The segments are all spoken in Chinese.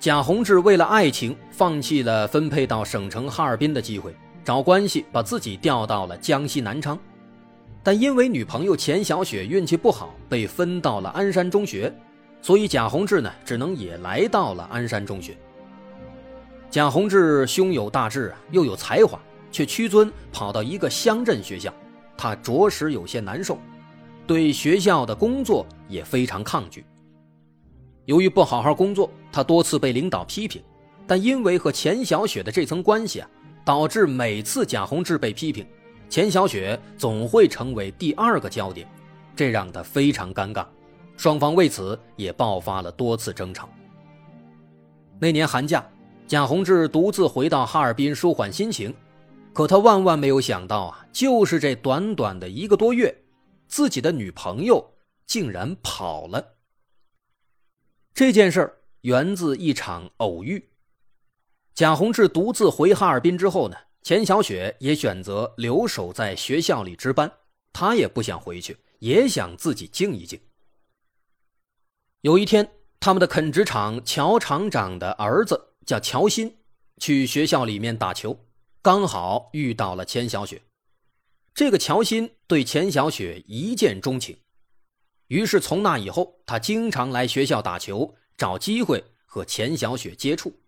贾宏志为了爱情，放弃了分配到省城哈尔滨的机会，找关系把自己调到了江西南昌。但因为女朋友钱小雪运气不好，被分到了鞍山中学，所以贾宏志呢，只能也来到了鞍山中学。贾宏志胸有大志啊，又有才华，却屈尊跑到一个乡镇学校，他着实有些难受，对学校的工作也非常抗拒。由于不好好工作，他多次被领导批评，但因为和钱小雪的这层关系啊，导致每次贾宏志被批评，钱小雪总会成为第二个焦点，这让他非常尴尬，双方为此也爆发了多次争吵。那年寒假，贾宏志独自回到哈尔滨舒缓心情，可他万万没有想到啊，就是这短短的一个多月，自己的女朋友竟然跑了。这件事儿源自一场偶遇。贾宏志独自回哈尔滨之后呢，钱小雪也选择留守在学校里值班。她也不想回去，也想自己静一静。有一天，他们的垦殖场乔厂长的儿子叫乔新，去学校里面打球，刚好遇到了钱小雪。这个乔新对钱小雪一见钟情。于是从那以后，他经常来学校打球，找机会和钱小雪接触。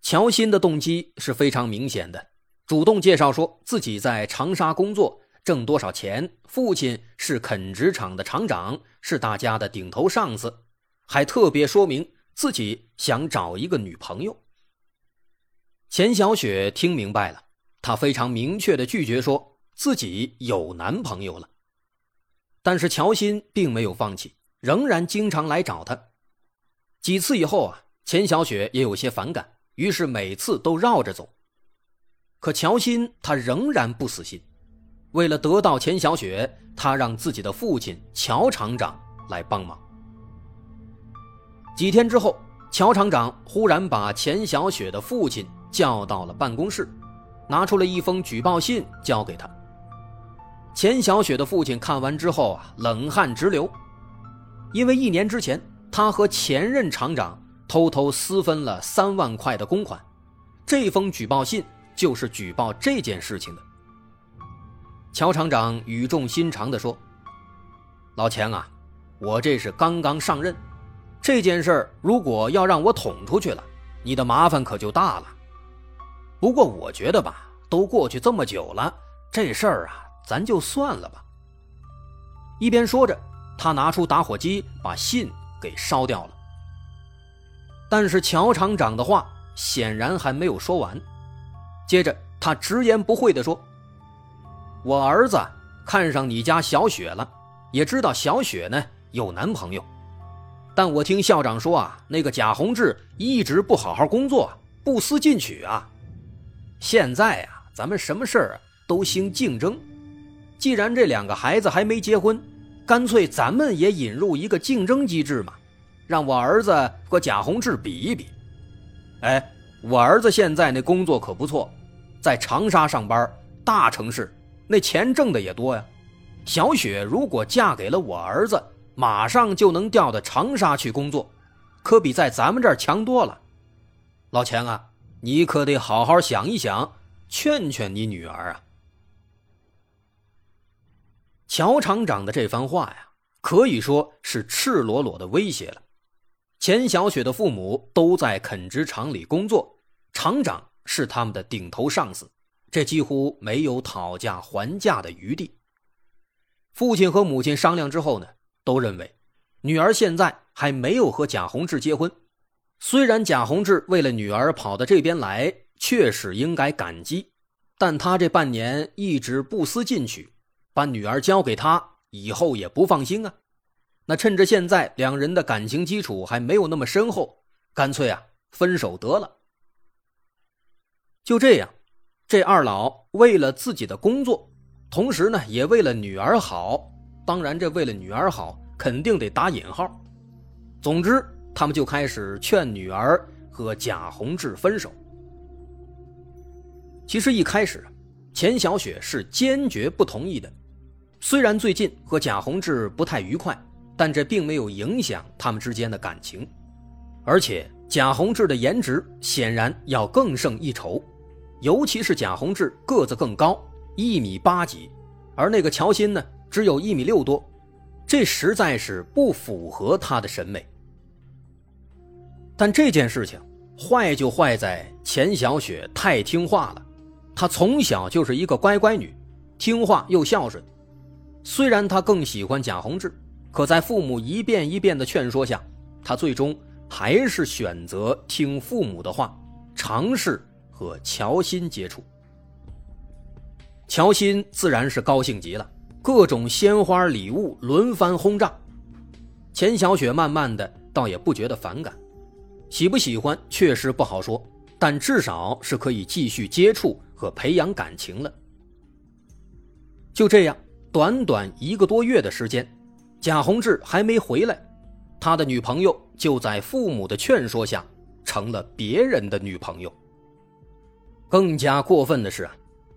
乔欣的动机是非常明显的，主动介绍说自己在长沙工作，挣多少钱，父亲是垦殖场的厂长，是大家的顶头上司，还特别说明自己想找一个女朋友。钱小雪听明白了，她非常明确的拒绝说自己有男朋友了。但是乔欣并没有放弃，仍然经常来找他。几次以后啊，钱小雪也有些反感，于是每次都绕着走。可乔欣他仍然不死心，为了得到钱小雪，他让自己的父亲乔厂长来帮忙。几天之后，乔厂长忽然把钱小雪的父亲叫到了办公室，拿出了一封举报信交给他。钱小雪的父亲看完之后啊，冷汗直流，因为一年之前他和前任厂长偷偷私分了三万块的公款，这封举报信就是举报这件事情的。乔厂长语重心长地说：“老钱啊，我这是刚刚上任，这件事儿如果要让我捅出去了，你的麻烦可就大了。不过我觉得吧，都过去这么久了，这事儿啊。”咱就算了吧。一边说着，他拿出打火机把信给烧掉了。但是乔厂长的话显然还没有说完，接着他直言不讳地说：“我儿子看上你家小雪了，也知道小雪呢有男朋友，但我听校长说啊，那个贾宏志一直不好好工作，不思进取啊。现在啊，咱们什么事儿都兴竞争。”既然这两个孩子还没结婚，干脆咱们也引入一个竞争机制嘛，让我儿子和贾宏志比一比。哎，我儿子现在那工作可不错，在长沙上班，大城市，那钱挣的也多呀。小雪如果嫁给了我儿子，马上就能调到长沙去工作，可比在咱们这儿强多了。老钱啊，你可得好好想一想，劝劝你女儿啊。乔厂长的这番话呀，可以说是赤裸裸的威胁了。钱小雪的父母都在垦殖场里工作，厂长是他们的顶头上司，这几乎没有讨价还价的余地。父亲和母亲商量之后呢，都认为女儿现在还没有和贾宏志结婚。虽然贾宏志为了女儿跑到这边来，确实应该感激，但他这半年一直不思进取。把女儿交给他以后也不放心啊，那趁着现在两人的感情基础还没有那么深厚，干脆啊分手得了。就这样，这二老为了自己的工作，同时呢也为了女儿好，当然这为了女儿好肯定得打引号。总之，他们就开始劝女儿和贾宏志分手。其实一开始，钱小雪是坚决不同意的。虽然最近和贾宏志不太愉快，但这并没有影响他们之间的感情。而且贾宏志的颜值显然要更胜一筹，尤其是贾宏志个子更高，一米八几，而那个乔欣呢，只有一米六多，这实在是不符合他的审美。但这件事情坏就坏在钱小雪太听话了。她从小就是一个乖乖女，听话又孝顺。虽然他更喜欢贾宏志，可在父母一遍一遍的劝说下，他最终还是选择听父母的话，尝试和乔欣接触。乔欣自然是高兴极了，各种鲜花礼物轮番轰炸。钱小雪慢慢的倒也不觉得反感，喜不喜欢确实不好说，但至少是可以继续接触。和培养感情了。就这样，短短一个多月的时间，贾宏志还没回来，他的女朋友就在父母的劝说下成了别人的女朋友。更加过分的是，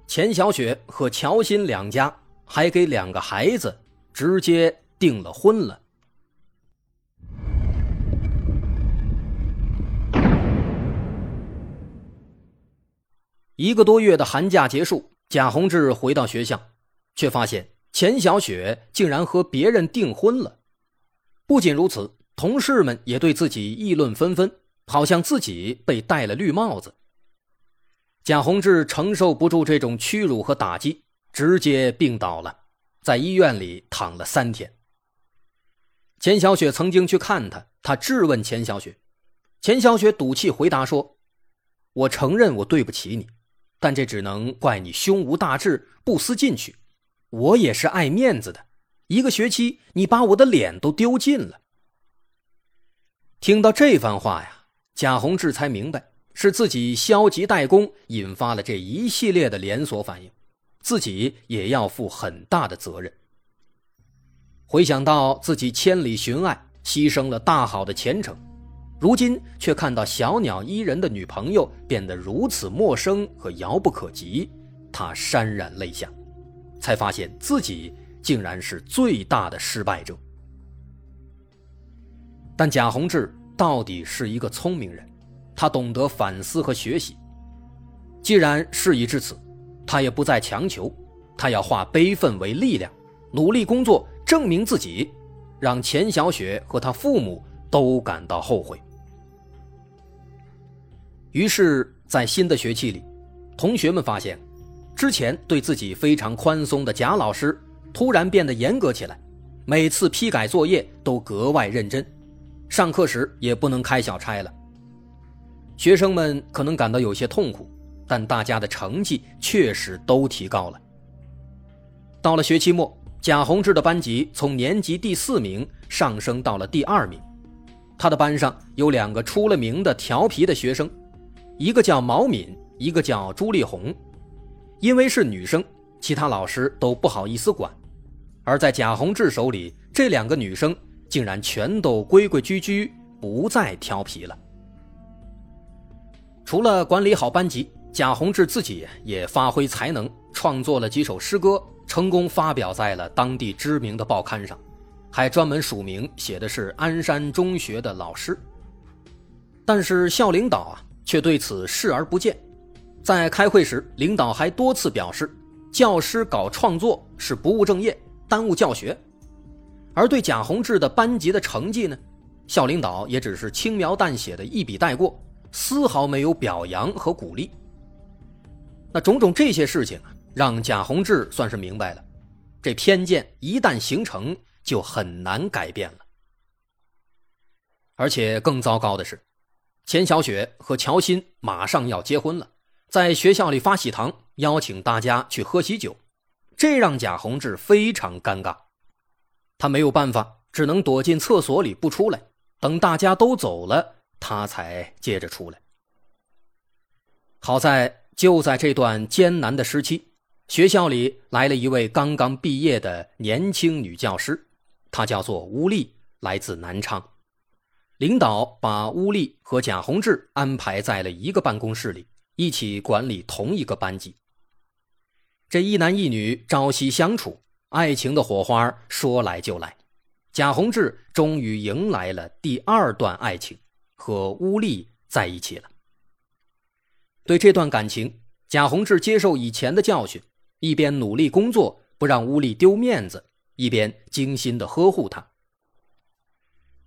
钱小雪和乔欣两家还给两个孩子直接订了婚了。一个多月的寒假结束，贾宏志回到学校，却发现钱小雪竟然和别人订婚了。不仅如此，同事们也对自己议论纷纷，好像自己被戴了绿帽子。贾宏志承受不住这种屈辱和打击，直接病倒了，在医院里躺了三天。钱小雪曾经去看他，他质问钱小雪，钱小雪赌气回答说：“我承认我对不起你。”但这只能怪你胸无大志，不思进取。我也是爱面子的，一个学期你把我的脸都丢尽了。听到这番话呀，贾宏志才明白是自己消极怠工，引发了这一系列的连锁反应，自己也要负很大的责任。回想到自己千里寻爱，牺牲了大好的前程。如今却看到小鸟依人的女朋友变得如此陌生和遥不可及，他潸然泪下，才发现自己竟然是最大的失败者。但贾宏志到底是一个聪明人，他懂得反思和学习。既然事已至此，他也不再强求，他要化悲愤为力量，努力工作，证明自己，让钱小雪和他父母都感到后悔。于是，在新的学期里，同学们发现，之前对自己非常宽松的贾老师突然变得严格起来，每次批改作业都格外认真，上课时也不能开小差了。学生们可能感到有些痛苦，但大家的成绩确实都提高了。到了学期末，贾宏志的班级从年级第四名上升到了第二名，他的班上有两个出了名的调皮的学生。一个叫毛敏，一个叫朱丽红，因为是女生，其他老师都不好意思管。而在贾宏志手里，这两个女生竟然全都规规矩矩，不再调皮了。除了管理好班级，贾宏志自己也发挥才能，创作了几首诗歌，成功发表在了当地知名的报刊上，还专门署名写的是鞍山中学的老师。但是校领导啊。却对此视而不见，在开会时，领导还多次表示，教师搞创作是不务正业，耽误教学。而对贾宏志的班级的成绩呢，校领导也只是轻描淡写的一笔带过，丝毫没有表扬和鼓励。那种种这些事情，让贾宏志算是明白了，这偏见一旦形成，就很难改变了。而且更糟糕的是。钱小雪和乔欣马上要结婚了，在学校里发喜糖，邀请大家去喝喜酒，这让贾宏志非常尴尬。他没有办法，只能躲进厕所里不出来，等大家都走了，他才接着出来。好在就在这段艰难的时期，学校里来了一位刚刚毕业的年轻女教师，她叫做乌丽，来自南昌。领导把乌丽和贾宏志安排在了一个办公室里，一起管理同一个班级。这一男一女朝夕相处，爱情的火花说来就来。贾宏志终于迎来了第二段爱情，和乌丽在一起了。对这段感情，贾宏志接受以前的教训，一边努力工作，不让乌丽丢面子，一边精心的呵护她。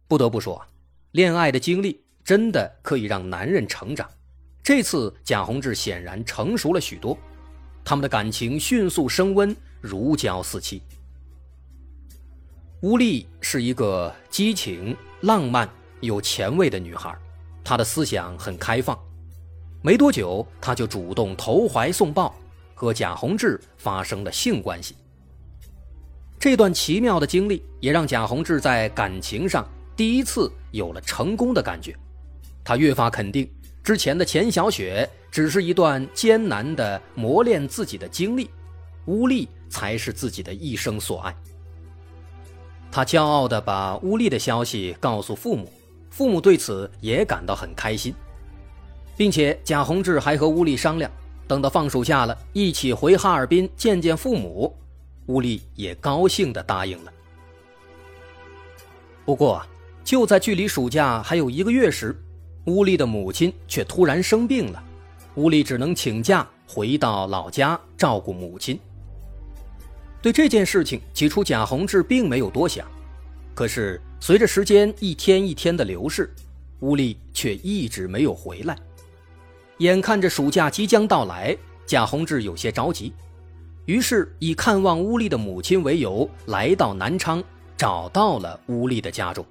不得不说，恋爱的经历真的可以让男人成长。这次贾宏志显然成熟了许多，他们的感情迅速升温，如胶似漆。乌丽是一个激情、浪漫、有前卫的女孩，她的思想很开放。没多久，她就主动投怀送抱，和贾宏志发生了性关系。这段奇妙的经历也让贾宏志在感情上第一次有了成功的感觉，他越发肯定之前的钱小雪只是一段艰难的磨练自己的经历，乌力才是自己的一生所爱。他骄傲地把乌力的消息告诉父母，父母对此也感到很开心，并且贾宏志还和乌力商量，等到放暑假了，一起回哈尔滨见见父母。乌力也高兴地答应了。不过，就在距离暑假还有一个月时，乌丽的母亲却突然生病了，乌丽只能请假回到老家照顾母亲。对这件事情，起初贾宏志并没有多想，可是随着时间一天一天的流逝，乌力却一直没有回来。眼看着暑假即将到来，贾宏志有些着急，于是以看望乌力的母亲为由，来到南昌，找到了乌力的家中。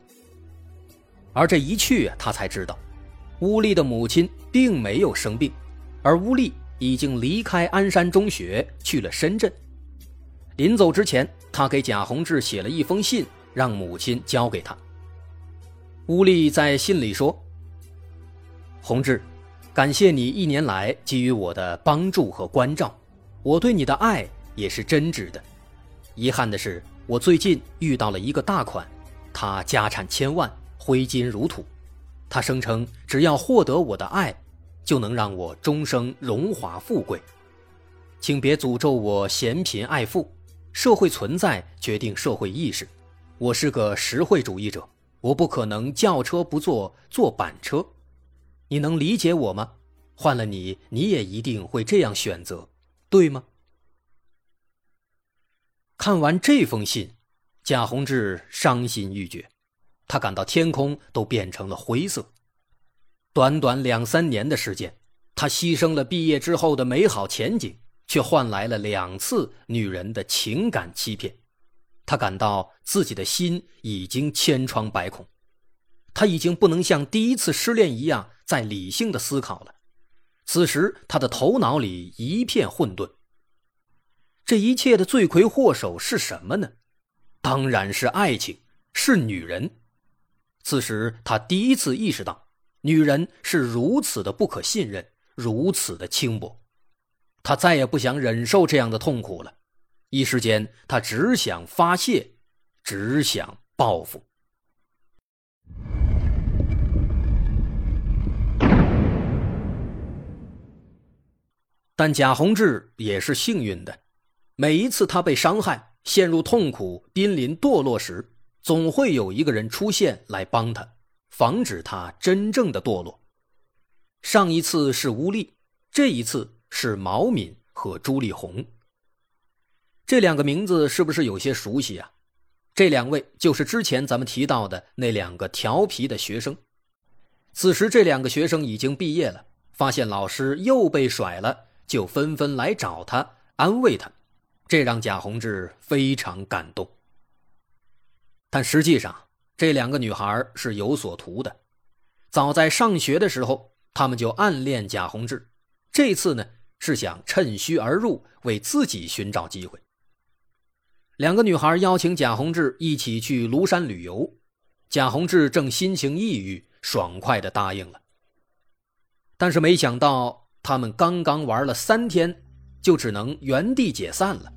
而这一去，他才知道，乌力的母亲并没有生病，而乌力已经离开鞍山中学去了深圳。临走之前，他给贾宏志写了一封信，让母亲交给他。乌力在信里说：“宏志，感谢你一年来给予我的帮助和关照，我对你的爱也是真挚的。遗憾的是，我最近遇到了一个大款，他家产千万，挥金如土。他声称只要获得我的爱，就能让我终生荣华富贵。请别诅咒我嫌贫爱富。”社会存在决定社会意识，我是个实惠主义者，我不可能轿车不坐坐板车，你能理解我吗？换了你，你也一定会这样选择，对吗？看完这封信，贾宏志伤心欲绝，他感到天空都变成了灰色。短短两三年的时间，他牺牲了毕业之后的美好前景。却换来了两次女人的情感欺骗，他感到自己的心已经千疮百孔，他已经不能像第一次失恋一样再理性的思考了。此时他的头脑里一片混沌。这一切的罪魁祸首是什么呢？当然是爱情，是女人。此时他第一次意识到，女人是如此的不可信任，如此的轻薄。他再也不想忍受这样的痛苦了，一时间他只想发泄，只想报复。但贾宏志也是幸运的，每一次他被伤害、陷入痛苦、濒临堕落时，总会有一个人出现来帮他，防止他真正的堕落。上一次是乌力，这一次。是毛敏和朱丽红。这两个名字是不是有些熟悉啊？这两位就是之前咱们提到的那两个调皮的学生。此时，这两个学生已经毕业了，发现老师又被甩了，就纷纷来找他安慰他，这让贾宏志非常感动。但实际上，这两个女孩是有所图的。早在上学的时候，他们就暗恋贾宏志。这次呢？是想趁虚而入，为自己寻找机会。两个女孩邀请贾宏志一起去庐山旅游，贾宏志正心情抑郁，爽快地答应了。但是没想到，他们刚刚玩了三天，就只能原地解散了。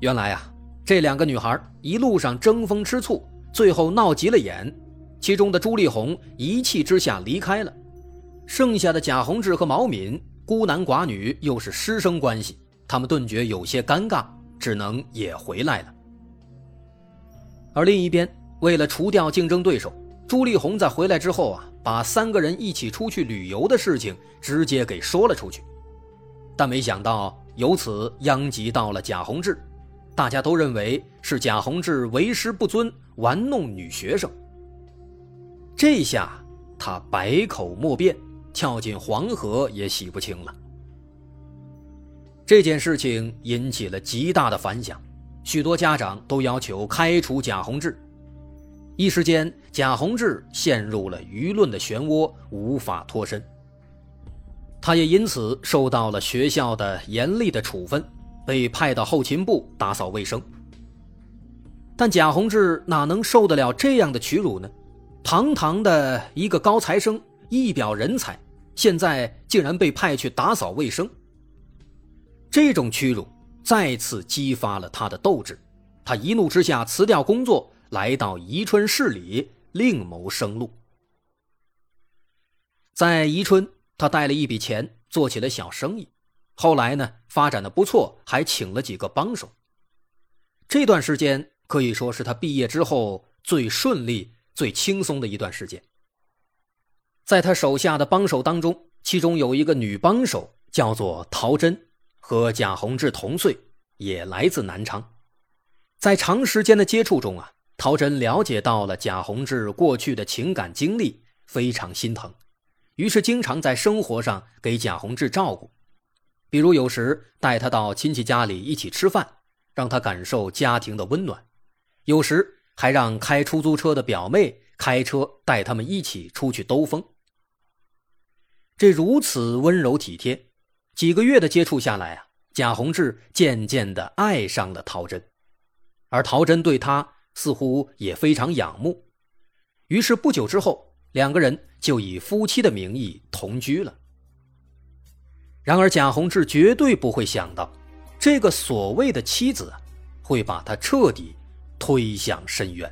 原来啊，这两个女孩一路上争风吃醋，最后闹急了眼，其中的朱丽红一气之下离开了，剩下的贾宏志和毛敏孤男寡女，又是师生关系，他们顿觉有些尴尬，只能也回来了。而另一边，为了除掉竞争对手，朱丽红在回来之后啊。把三个人一起出去旅游的事情直接给说了出去，但没想到由此殃及到了贾宏志，大家都认为是贾宏志为师不尊，玩弄女学生。这下他百口莫辩，跳进黄河也洗不清了。这件事情引起了极大的反响，许多家长都要求开除贾宏志。一时间，贾宏志陷入了舆论的漩涡，无法脱身。他也因此受到了学校的严厉的处分，被派到后勤部打扫卫生。但贾宏志哪能受得了这样的屈辱呢？堂堂的一个高材生，一表人才，现在竟然被派去打扫卫生。这种屈辱再次激发了他的斗志，他一怒之下辞掉工作。来到宜春市里另谋生路。在宜春，他带了一笔钱做起了小生意，后来呢发展的不错，还请了几个帮手。这段时间可以说是他毕业之后最顺利、最轻松的一段时间。在他手下的帮手当中，其中有一个女帮手叫做陶真，和贾宏志同岁，也来自南昌。在长时间的接触中啊。陶真了解到了贾宏志过去的情感经历，非常心疼，于是经常在生活上给贾宏志照顾，比如有时带他到亲戚家里一起吃饭，让他感受家庭的温暖；有时还让开出租车的表妹开车带他们一起出去兜风。这如此温柔体贴，几个月的接触下来啊，贾宏志渐渐的爱上了陶真，而陶真对他。似乎也非常仰慕，于是不久之后，两个人就以夫妻的名义同居了。然而，贾宏志绝对不会想到，这个所谓的妻子会把他彻底推向深渊。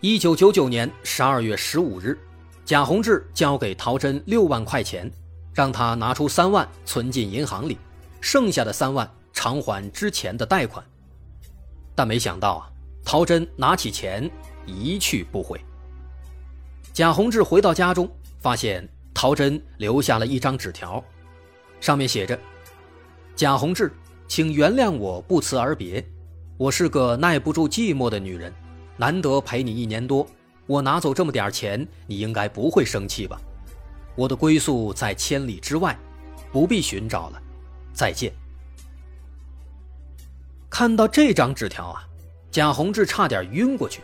一九九九年十二月十五日，贾宏志交给陶真六万块钱，让他拿出三万存进银行里，剩下的三万偿还之前的贷款。但没想到啊，陶真拿起钱一去不回。贾宏志回到家中，发现陶真留下了一张纸条，上面写着：“贾宏志，请原谅我不辞而别。我是个耐不住寂寞的女人，难得陪你一年多，我拿走这么点钱，你应该不会生气吧？我的归宿在千里之外，不必寻找了，再见。”看到这张纸条啊，贾宏志差点晕过去，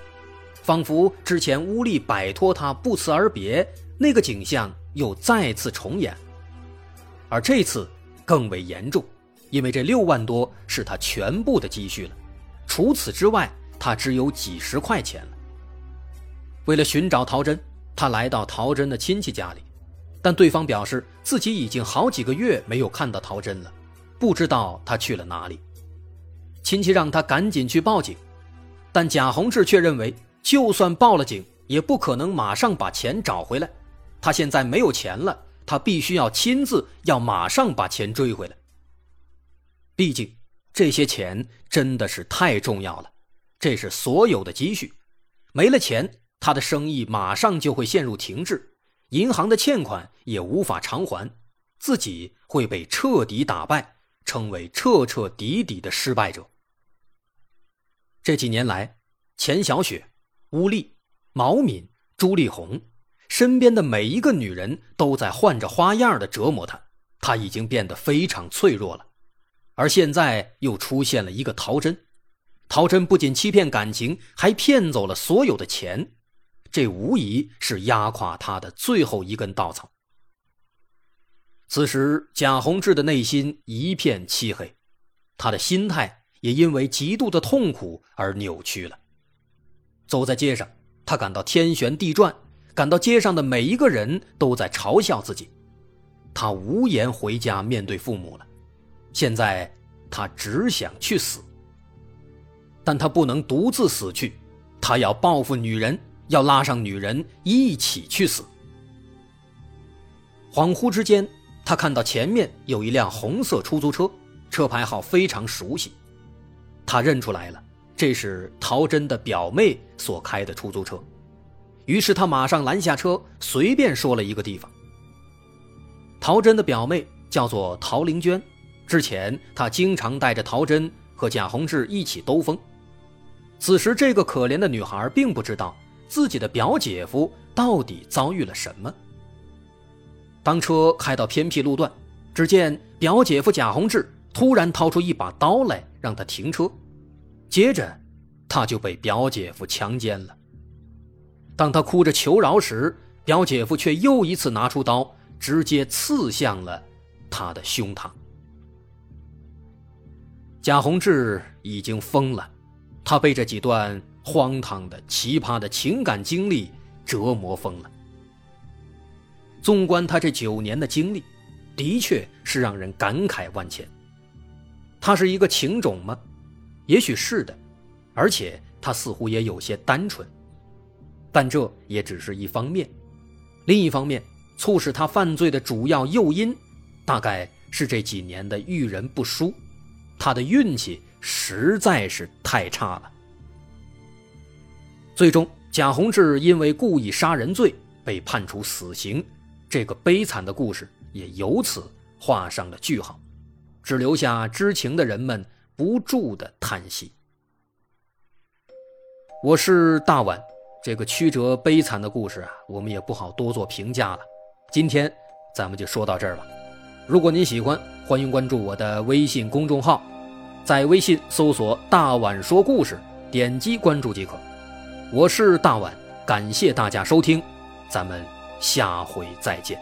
仿佛之前乌力摆脱他不辞而别那个景象又再次重演。而这次更为严重，因为这六万多是他全部的积蓄了，除此之外，他只有几十块钱了。为了寻找陶真，他来到陶真的亲戚家里，但对方表示自己已经好几个月没有看到陶真了，不知道他去了哪里。亲戚让他赶紧去报警，但贾宏志却认为，就算报了警，也不可能马上把钱找回来。他现在没有钱了，他必须要亲自要马上把钱追回来。毕竟这些钱真的是太重要了，这是所有的积蓄，没了钱，他的生意马上就会陷入停滞，银行的欠款也无法偿还，自己会被彻底打败，成为彻彻底底的失败者。这几年来，钱小雪、乌丽、毛敏、朱丽红身边的每一个女人都在换着花样的折磨他，他已经变得非常脆弱了。而现在又出现了一个陶真，陶真不仅欺骗感情，还骗走了所有的钱，这无疑是压垮他的最后一根稻草。此时，贾宏志的内心一片漆黑，他的心态。也因为极度的痛苦而扭曲了。走在街上，他感到天旋地转，感到街上的每一个人都在嘲笑自己。他无颜回家面对父母了。现在他只想去死，但他不能独自死去，他要报复女人，要拉上女人一起去死。恍惚之间，他看到前面有一辆红色出租车，车牌号非常熟悉，他认出来了，这是陶真的表妹所开的出租车。于是他马上拦下车，随便说了一个地方。陶真的表妹叫做陶玲娟。之前，她经常带着陶真和贾宏志一起兜风。此时，这个可怜的女孩并不知道自己的表姐夫到底遭遇了什么。当车开到偏僻路段，只见表姐夫贾宏志突然掏出一把刀来，让他停车。接着，他就被表姐夫强奸了。当他哭着求饶时，表姐夫却又一次拿出刀，直接刺向了他的胸膛。贾宏志已经疯了，他被这几段荒唐的、奇葩的情感经历折磨疯了。纵观他这九年的经历，的确是让人感慨万千。他是一个情种吗？也许是的，而且他似乎也有些单纯，但这也只是一方面。另一方面，促使他犯罪的主要诱因，大概是这几年的遇人不淑。他的运气实在是太差了。最终，贾宏志因为故意杀人罪被判处死刑，这个悲惨的故事也由此画上了句号，只留下知情的人们不住的叹息。我是大碗，这个曲折悲惨的故事啊，我们也不好多做评价了。今天咱们就说到这儿吧。如果您喜欢，欢迎关注我的微信公众号，在微信搜索“大碗说故事”，点击关注即可。我是大碗，感谢大家收听，咱们下回再见。